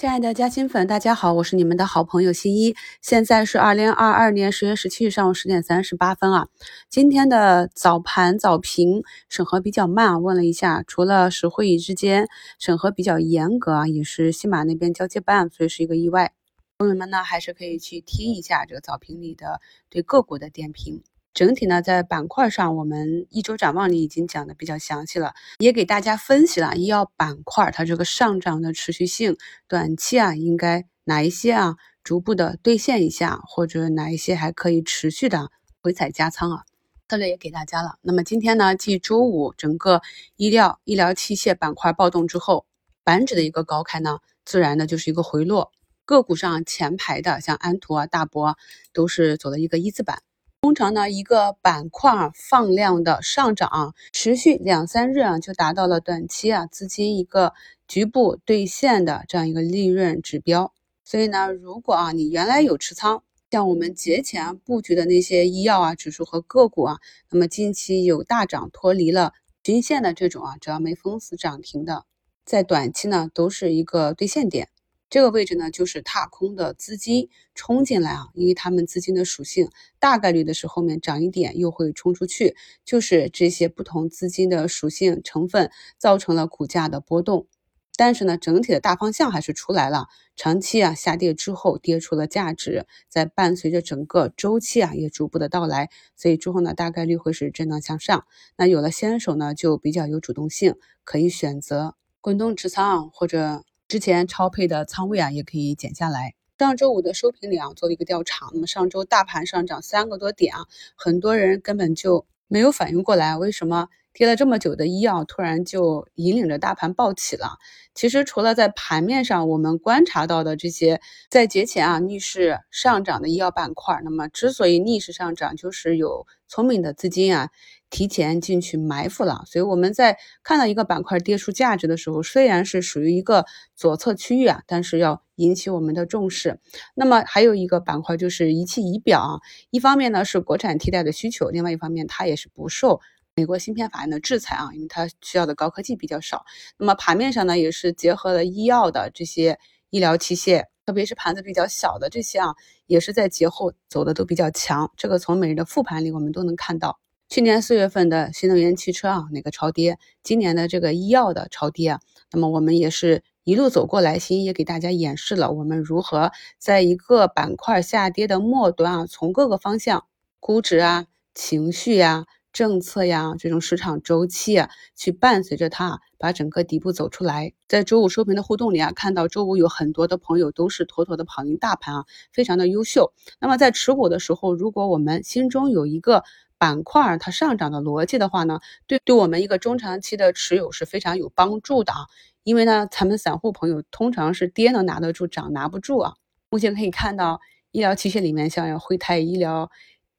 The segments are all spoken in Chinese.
亲爱的嘉兴粉，大家好，我是你们的好朋友新一。现在是二零二二年十月十七日上午十点三十八分啊。今天的早盘早评审核比较慢啊，问了一下，除了实会议之间审核比较严格啊，也是西马那边交接办，所以是一个意外。朋友们呢，还是可以去听一下这个早评里的对个股的点评。整体呢，在板块上，我们一周展望里已经讲的比较详细了，也给大家分析了医药板块它这个上涨的持续性，短期啊应该哪一些啊逐步的兑现一下，或者哪一些还可以持续的回踩加仓啊，策略也给大家了。那么今天呢，继周五整个医疗医疗器械板块暴动之后，板指的一个高开呢，自然的就是一个回落，个股上前排的像安图啊、大博都是走的一个一字板。通常呢，一个板块放量的上涨，持续两三日啊，就达到了短期啊资金一个局部兑现的这样一个利润指标。所以呢，如果啊你原来有持仓，像我们节前布局的那些医药啊指数和个股啊，那么近期有大涨脱离了均线的这种啊，只要没封死涨停的，在短期呢都是一个兑现点。这个位置呢，就是踏空的资金冲进来啊，因为他们资金的属性大概率的是后面涨一点又会冲出去，就是这些不同资金的属性成分造成了股价的波动。但是呢，整体的大方向还是出来了，长期啊下跌之后跌出了价值，在伴随着整个周期啊也逐步的到来，所以之后呢大概率会是震荡向上。那有了先手呢，就比较有主动性，可以选择滚动持仓或者。之前超配的仓位啊，也可以减下来。上周五的收评里啊，做了一个调查。那么上周大盘上涨三个多点啊，很多人根本就没有反应过来，为什么跌了这么久的医药突然就引领着大盘暴起了？其实除了在盘面上我们观察到的这些在节前啊逆势上涨的医药板块，那么之所以逆势上涨，就是有聪明的资金啊。提前进去埋伏了，所以我们在看到一个板块跌出价值的时候，虽然是属于一个左侧区域啊，但是要引起我们的重视。那么还有一个板块就是仪器仪表啊，一方面呢是国产替代的需求，另外一方面它也是不受美国芯片法案的制裁啊，因为它需要的高科技比较少。那么盘面上呢也是结合了医药的这些医疗器械，特别是盘子比较小的这些啊，也是在节后走的都比较强。这个从每日的复盘里我们都能看到。去年四月份的新能源汽车啊，那个超跌，今年的这个医药的超跌啊，那么我们也是一路走过来，新也给大家演示了我们如何在一个板块下跌的末端啊，从各个方向估值啊、情绪呀、政策呀这种市场周期啊，去伴随着它把整个底部走出来。在周五收评的互动里啊，看到周五有很多的朋友都是妥妥的跑赢大盘啊，非常的优秀。那么在持股的时候，如果我们心中有一个板块它上涨的逻辑的话呢，对对我们一个中长期的持有是非常有帮助的啊。因为呢，咱们散户朋友通常是跌能拿得住，涨拿不住啊。目前可以看到，医疗器械里面像辉泰医疗、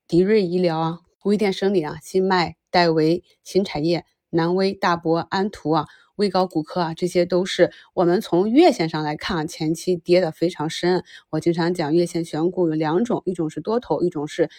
迪瑞医疗啊、微电生理啊、新麦、戴维、新产业、南威、大博、安图啊、威高骨科啊，这些都是我们从月线上来看，前期跌的非常深。我经常讲月线选股有两种，一种是多头，一种是。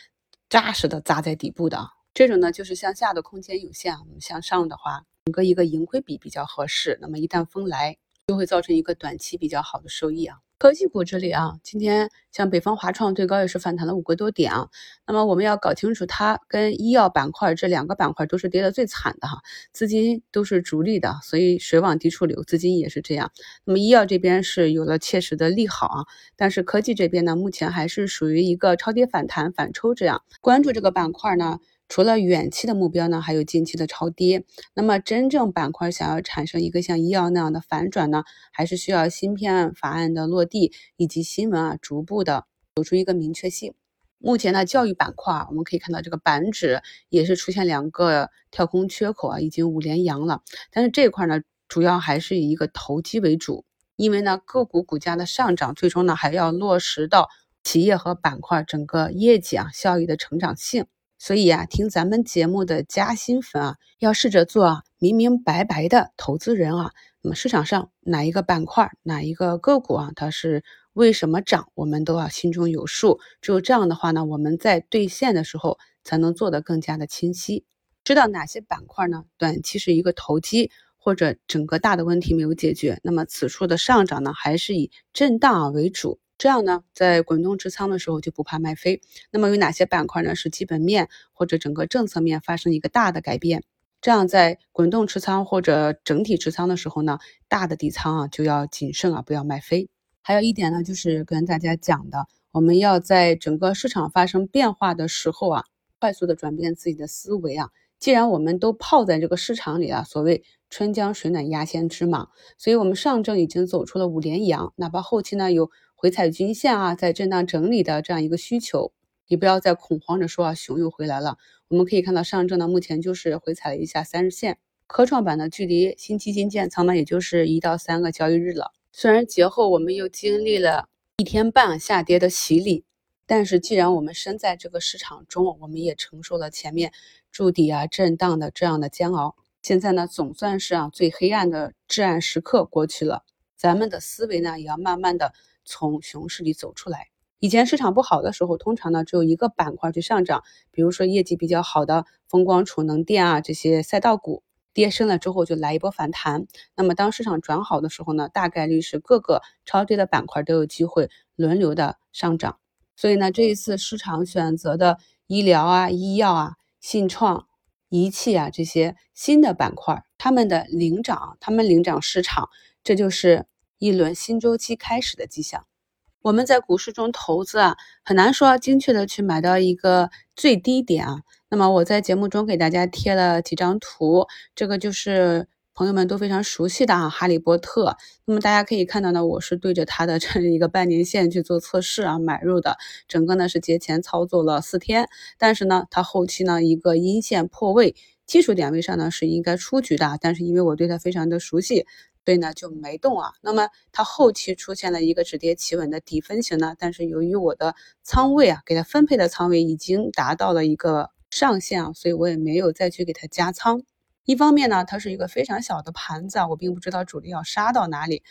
扎实的扎在底部的这种呢，就是向下的空间有限，我们向上的话，整个一个盈亏比比较合适。那么一旦风来，就会造成一个短期比较好的收益啊。科技股这里啊，今天像北方华创最高也是反弹了五个多点啊。那么我们要搞清楚，它跟医药板块这两个板块都是跌的最惨的哈，资金都是逐利的，所以水往低处流，资金也是这样。那么医药这边是有了切实的利好啊，但是科技这边呢，目前还是属于一个超跌反弹反抽这样。关注这个板块呢。除了远期的目标呢，还有近期的超跌。那么真正板块想要产生一个像医药那样的反转呢，还是需要芯片法案的落地以及新闻啊逐步的走出一个明确性。目前呢，教育板块啊我们可以看到这个板指也是出现两个跳空缺口啊，已经五连阳了。但是这块呢，主要还是以一个投机为主，因为呢个股股价的上涨，最终呢还要落实到企业和板块整个业绩啊效益的成长性。所以啊，听咱们节目的加薪粉啊，要试着做明明白白的投资人啊。那么市场上哪一个板块、哪一个个股啊，它是为什么涨，我们都要心中有数。只有这样的话呢，我们在兑现的时候才能做得更加的清晰，知道哪些板块呢？短期是一个投机，或者整个大的问题没有解决，那么此处的上涨呢，还是以震荡为主。这样呢，在滚动持仓的时候就不怕卖飞。那么有哪些板块呢？是基本面或者整个政策面发生一个大的改变？这样在滚动持仓或者整体持仓的时候呢，大的底仓啊就要谨慎啊，不要卖飞。还有一点呢，就是跟大家讲的，我们要在整个市场发生变化的时候啊，快速的转变自己的思维啊。既然我们都泡在这个市场里啊，所谓春江水暖鸭先知嘛，所以我们上证已经走出了五连阳，哪怕后期呢有回踩均线啊，在震荡整理的这样一个需求，你不要再恐慌着说啊熊又回来了。我们可以看到上证呢目前就是回踩了一下三日线，科创板呢距离新基金建仓呢也就是一到三个交易日了。虽然节后我们又经历了一天半下跌的洗礼。但是，既然我们身在这个市场中，我们也承受了前面筑底啊、震荡的这样的煎熬。现在呢，总算是啊最黑暗的至暗时刻过去了。咱们的思维呢，也要慢慢的从熊市里走出来。以前市场不好的时候，通常呢只有一个板块去上涨，比如说业绩比较好的风光、储能、电啊这些赛道股，跌深了之后就来一波反弹。那么当市场转好的时候呢，大概率是各个超跌的板块都有机会轮流的上涨。所以呢，这一次市场选择的医疗啊、医药啊、信创、仪器啊这些新的板块，他们的领涨，他们领涨市场，这就是一轮新周期开始的迹象。我们在股市中投资啊，很难说精确的去买到一个最低点啊。那么我在节目中给大家贴了几张图，这个就是。朋友们都非常熟悉的啊，哈利波特。那么大家可以看到呢，我是对着它的 这一个半年线去做测试啊，买入的。整个呢是节前操作了四天，但是呢，它后期呢一个阴线破位，技术点位上呢是应该出局的，但是因为我对它非常的熟悉，所以呢就没动啊。那么它后期出现了一个止跌企稳的底分型呢，但是由于我的仓位啊，给它分配的仓位已经达到了一个上限啊，所以我也没有再去给它加仓。一方面呢，它是一个非常小的盘子啊，我并不知道主力要杀到哪里，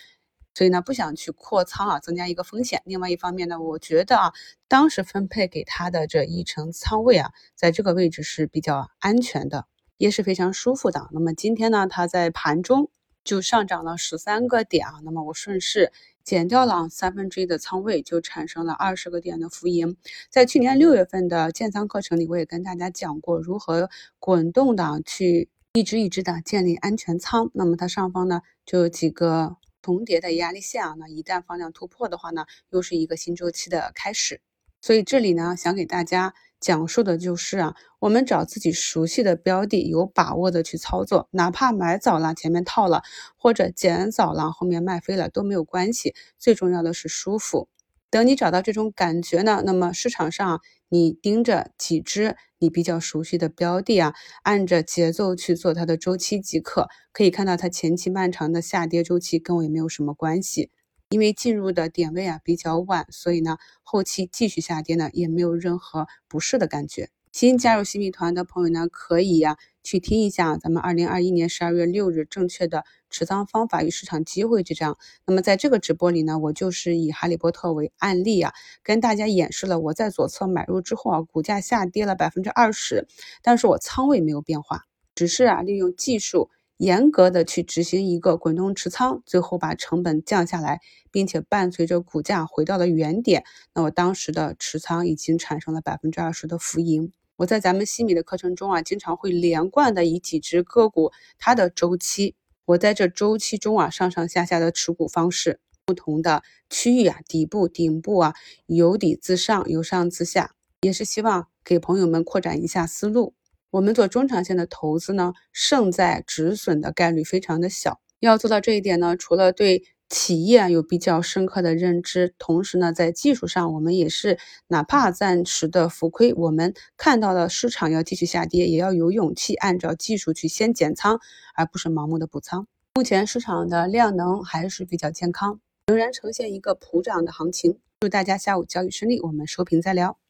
所以呢不想去扩仓啊，增加一个风险。另外一方面呢，我觉得啊，当时分配给他的这一成仓位啊，在这个位置是比较安全的，也是非常舒服的。那么今天呢，它在盘中就上涨了十三个点啊，那么我顺势减掉了三分之一的仓位，就产生了二十个点的浮盈。在去年六月份的建仓课程里，我也跟大家讲过如何滚动的去。一只一只的建立安全仓，那么它上方呢就有几个重叠的压力线啊，那一旦放量突破的话呢，又是一个新周期的开始。所以这里呢，想给大家讲述的就是啊，我们找自己熟悉的标的，有把握的去操作，哪怕买早了前面套了，或者减早了后面卖飞了都没有关系，最重要的是舒服。等你找到这种感觉呢，那么市场上你盯着几只你比较熟悉的标的啊，按着节奏去做它的周期即可。可以看到它前期漫长的下跌周期跟我也没有什么关系，因为进入的点位啊比较晚，所以呢后期继续下跌呢也没有任何不适的感觉。新加入新米团的朋友呢，可以呀去听一下咱们二零二一年十二月六日正确的持仓方法与市场机会这章。那么在这个直播里呢，我就是以哈利波特为案例啊，跟大家演示了我在左侧买入之后啊，股价下跌了百分之二十，但是我仓位没有变化，只是啊利用技术严格的去执行一个滚动持仓，最后把成本降下来，并且伴随着股价回到了原点，那我当时的持仓已经产生了百分之二十的浮盈。我在咱们西米的课程中啊，经常会连贯的以几只个股它的周期，我在这周期中啊上上下下的持股方式，不同的区域啊，底部、顶部啊，由底自上，由上自下，也是希望给朋友们扩展一下思路。我们做中长线的投资呢，胜在止损的概率非常的小。要做到这一点呢，除了对企业有比较深刻的认知，同时呢，在技术上我们也是哪怕暂时的浮亏，我们看到了市场要继续下跌，也要有勇气按照技术去先减仓，而不是盲目的补仓。目前市场的量能还是比较健康，仍然呈现一个普涨的行情。祝大家下午交易顺利，我们收评再聊。